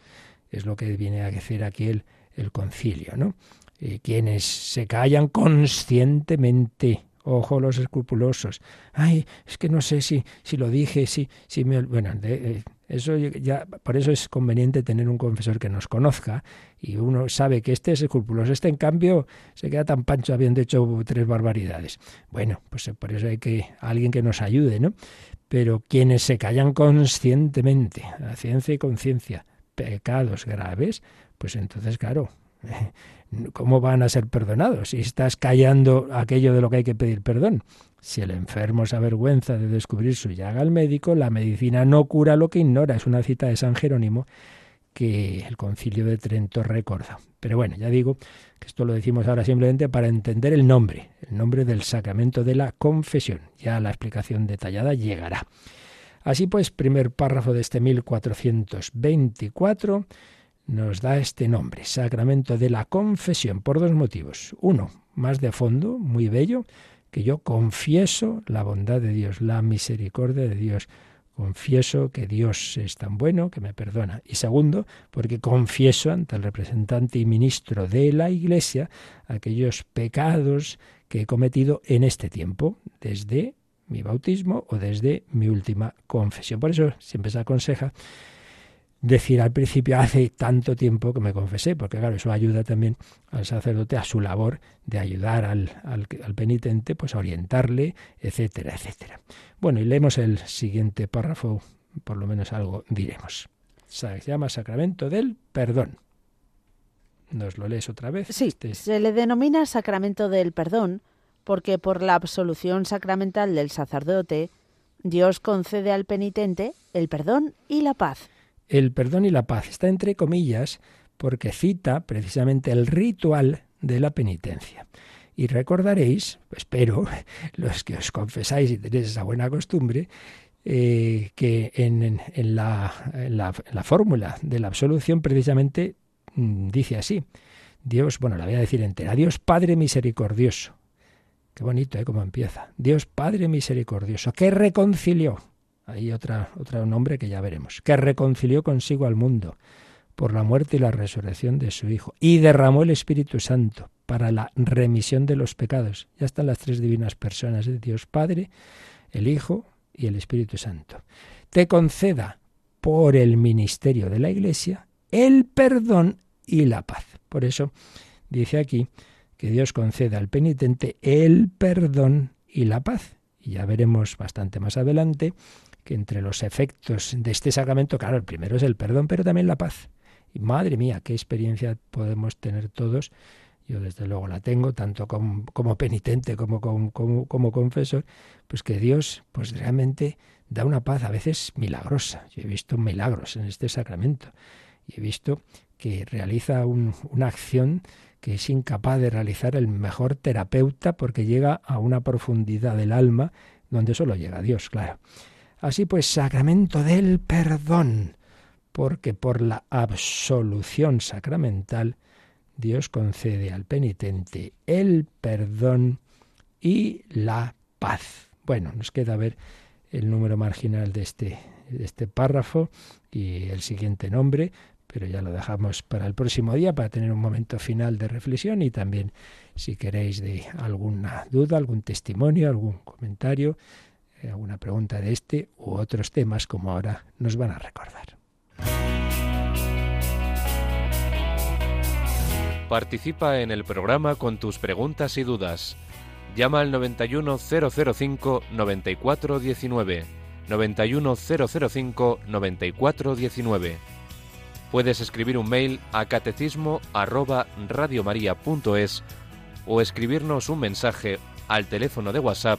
Speaker 2: Es lo que viene a decir aquí el, el concilio, ¿no? Eh, quienes se callan conscientemente, ojo los escrupulosos. Ay, es que no sé si, si lo dije, si, si me... Bueno, de, eso ya, por eso es conveniente tener un confesor que nos conozca y uno sabe que este es escrupuloso. Este, en cambio, se queda tan pancho habiendo hecho tres barbaridades. Bueno, pues eh, por eso hay que alguien que nos ayude, ¿no? Pero quienes se callan conscientemente, a ciencia y conciencia, pecados graves, pues entonces, claro, ¿cómo van a ser perdonados si estás callando aquello de lo que hay que pedir perdón? Si el enfermo se avergüenza de descubrir su llaga al médico, la medicina no cura lo que ignora. Es una cita de San Jerónimo que el concilio de Trento recuerda. Pero bueno, ya digo que esto lo decimos ahora simplemente para entender el nombre, el nombre del sacramento de la confesión. Ya la explicación detallada llegará. Así pues, primer párrafo de este 1424 nos da este nombre, Sacramento de la Confesión, por dos motivos. Uno, más de fondo, muy bello, que yo confieso la bondad de Dios, la misericordia de Dios. Confieso que Dios es tan bueno que me perdona. Y segundo, porque confieso ante el representante y ministro de la Iglesia aquellos pecados que he cometido en este tiempo, desde mi bautismo o desde mi última confesión. Por eso siempre se aconseja decir al principio, hace tanto tiempo que me confesé, porque claro, eso ayuda también al sacerdote a su labor de ayudar al, al, penitente, pues a orientarle, etcétera, etcétera. Bueno, y leemos el siguiente párrafo, por lo menos algo diremos. Se llama Sacramento del Perdón. ¿Nos lo lees otra vez?
Speaker 3: Sí, este se le denomina Sacramento del Perdón porque por la absolución sacramental del sacerdote, Dios concede al penitente el perdón y la paz
Speaker 2: el perdón y la paz. Está entre comillas porque cita precisamente el ritual de la penitencia. Y recordaréis, espero, los que os confesáis y tenéis esa buena costumbre, eh, que en, la, la, fórmula de la absolución precisamente mm, dice así. Dios, bueno, la voy a decir entera. Dios Padre misericordioso. Qué bonito, ¿eh? Cómo empieza. Dios Padre misericordioso, que reconcilió hay otra, otro nombre que ya veremos, que reconcilió consigo al mundo por la muerte y la resurrección de su Hijo, y derramó el Espíritu Santo para la remisión de los pecados. Ya están las tres divinas personas de Dios Padre, el Hijo y el Espíritu Santo. Te conceda por el ministerio de la Iglesia el perdón y la paz. Por eso dice aquí que Dios conceda al penitente el perdón y la paz. Y ya veremos bastante más adelante que entre los efectos de este sacramento, claro, el primero es el perdón, pero también la paz. Y madre mía, qué experiencia podemos tener todos. Yo desde luego la tengo, tanto como, penitente como, como, confesor, pues que Dios pues realmente da una paz a veces milagrosa. Yo he visto milagros en este sacramento y he visto que realiza una acción que es incapaz de realizar el mejor terapeuta porque llega a una profundidad del alma donde solo llega Dios, claro. Así pues, sacramento del perdón, porque por la absolución sacramental Dios concede al penitente el perdón y la paz. Bueno, nos queda ver el número marginal de este, de este párrafo y el siguiente nombre, pero ya lo dejamos para el próximo día para tener un momento final de reflexión y también si queréis de alguna duda, algún testimonio, algún comentario, alguna pregunta de este u otros temas como ahora nos van a recordar.
Speaker 4: Participa en el programa con tus preguntas y dudas. Llama al 91005 9419. 91005 9419. Puedes escribir un mail a catecismo arroba radiomaria.es o escribirnos un mensaje al teléfono de WhatsApp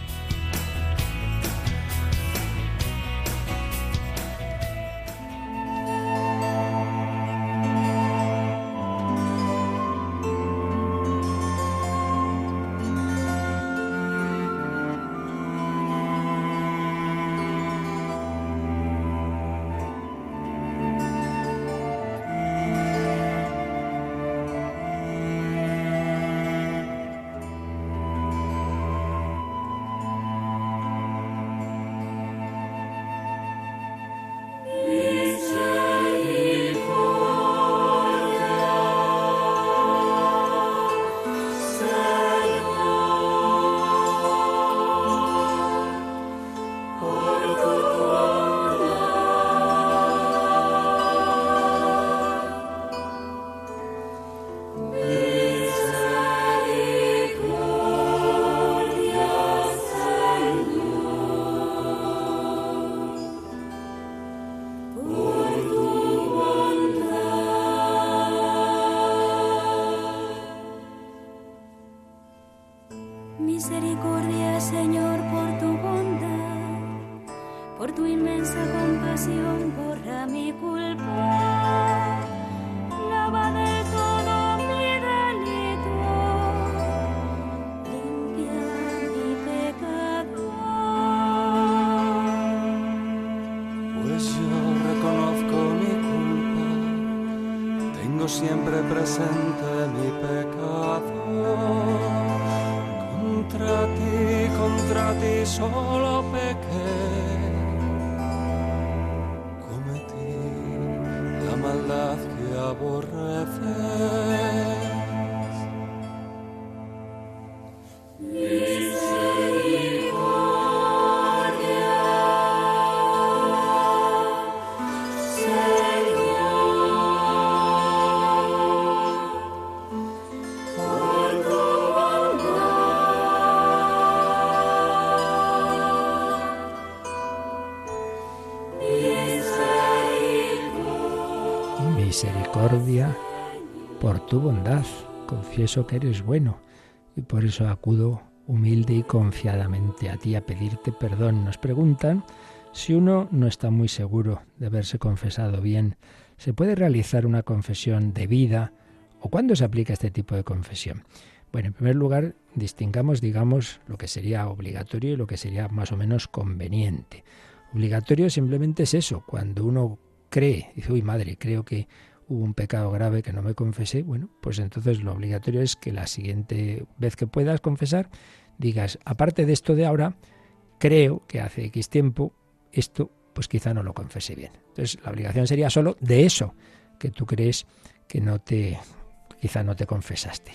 Speaker 2: por tu bondad. Confieso que eres bueno y por eso acudo humilde y confiadamente a ti a pedirte perdón. Nos preguntan si uno no está muy seguro de haberse confesado bien, ¿se puede realizar una confesión de vida o cuándo se aplica este tipo de confesión? Bueno, en primer lugar, distingamos, digamos, lo que sería obligatorio y lo que sería más o menos conveniente. Obligatorio simplemente es eso, cuando uno cree, dice, uy madre, creo que hubo un pecado grave que no me confesé, bueno, pues entonces lo obligatorio es que la siguiente vez que puedas confesar, digas, aparte de esto de ahora, creo que hace X tiempo esto, pues quizá no lo confesé bien. Entonces la obligación sería solo de eso que tú crees que no te, quizá no te confesaste.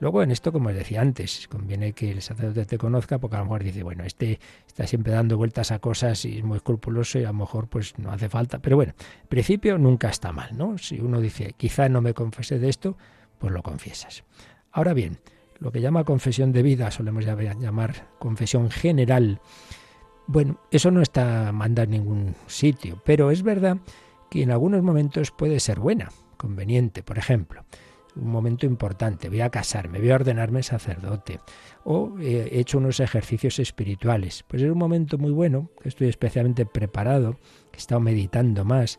Speaker 2: Luego en esto, como os decía antes, conviene que el sacerdote te conozca porque a lo mejor dice, bueno, este está siempre dando vueltas a cosas y es muy escrupuloso y a lo mejor pues no hace falta. Pero bueno, en principio nunca está mal, ¿no? Si uno dice, quizá no me confesé de esto, pues lo confiesas. Ahora bien, lo que llama confesión de vida, solemos llamar confesión general, bueno, eso no está mandado en ningún sitio, pero es verdad que en algunos momentos puede ser buena, conveniente, por ejemplo un momento importante, voy a casarme, voy a ordenarme sacerdote, o eh, he hecho unos ejercicios espirituales. Pues es un momento muy bueno, estoy especialmente preparado, que he estado meditando más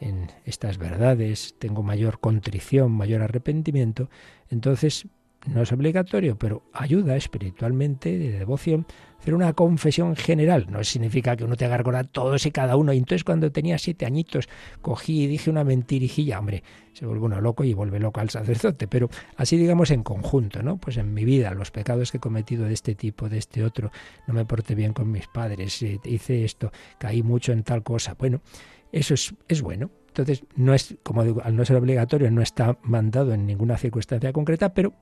Speaker 2: en estas verdades, tengo mayor contrición, mayor arrepentimiento, entonces no es obligatorio, pero ayuda espiritualmente, de devoción, hacer una confesión general. No significa que uno te agarre a todos y cada uno. Y entonces cuando tenía siete añitos cogí y dije una mentirijilla, hombre, se vuelve uno loco y vuelve loco al sacerdote. Pero así digamos en conjunto, ¿no? Pues en mi vida, los pecados que he cometido de este tipo, de este otro, no me porté bien con mis padres, eh, hice esto, caí mucho en tal cosa. Bueno, eso es, es bueno. Entonces, no es, como digo, al no ser obligatorio, no está mandado en ninguna circunstancia concreta, pero,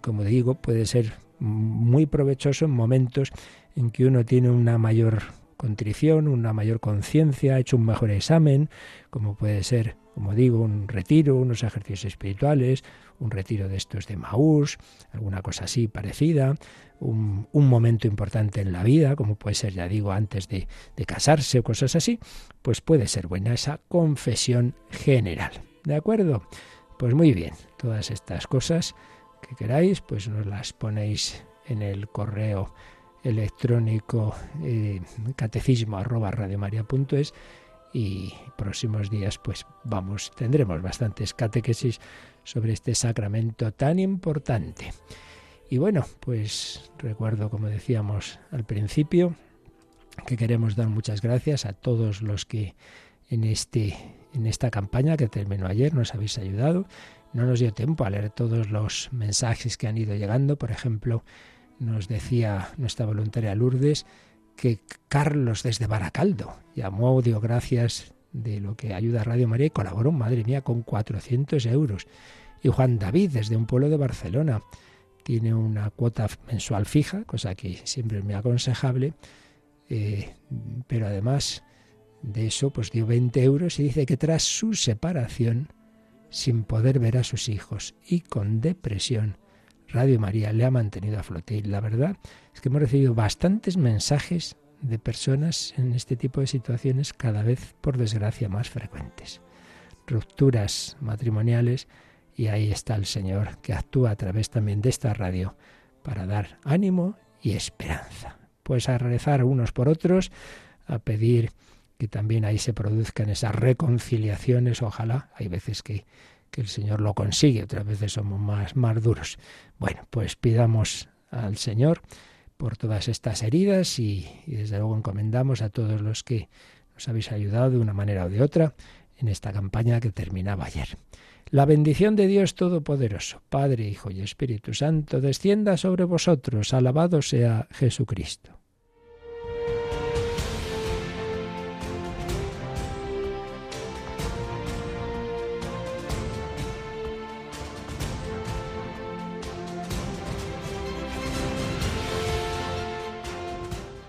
Speaker 2: como digo, puede ser muy provechoso en momentos en que uno tiene una mayor contrición, una mayor conciencia, ha hecho un mejor examen, como puede ser, como digo, un retiro, unos ejercicios espirituales, un retiro de estos de Maús, alguna cosa así parecida, un, momento importante en la vida, como puede ser, ya digo, antes de, de casarse o cosas así, pues puede ser buena esa confesión general. ¿De acuerdo? Pues muy bien, todas estas cosas que queráis, pues nos las ponéis en el correo electrónico eh, catecismo arroba radiomaria.es y próximos días pues vamos, tendremos bastantes catequesis sobre este sacramento tan importante. Y bueno, pues recuerdo, como decíamos al principio, que queremos dar muchas gracias a todos los que en este en esta campaña que terminó ayer nos habéis ayudado. No nos dio tiempo a leer todos los mensajes que han ido llegando, por ejemplo, nos decía nuestra voluntaria Lourdes que Carlos desde Baracaldo llamó, dio gracias de lo que ayuda Radio María y colaboró, madre mía, con 400 euros. Y Juan David desde un pueblo de Barcelona tiene una cuota mensual fija, cosa que siempre es muy aconsejable, eh, pero además de eso pues dio 20 euros y dice que tras su separación, sin poder ver a sus hijos y con depresión, Radio María le ha mantenido a flote. Y la verdad es que hemos recibido bastantes mensajes de personas en este tipo de situaciones cada vez, por desgracia, más frecuentes. Rupturas matrimoniales y ahí está el Señor que actúa a través también de esta radio para dar ánimo y esperanza. Pues a rezar unos por otros, a pedir que también ahí se produzcan esas reconciliaciones, ojalá, hay veces que que el Señor lo consigue, otras veces somos más, más duros. Bueno, pues pidamos al Señor por todas estas heridas y, y desde luego encomendamos a todos los que nos habéis ayudado de una manera o de otra en esta campaña que terminaba ayer. La bendición de Dios Todopoderoso, Padre, Hijo y Espíritu Santo, descienda sobre vosotros. Alabado sea Jesucristo.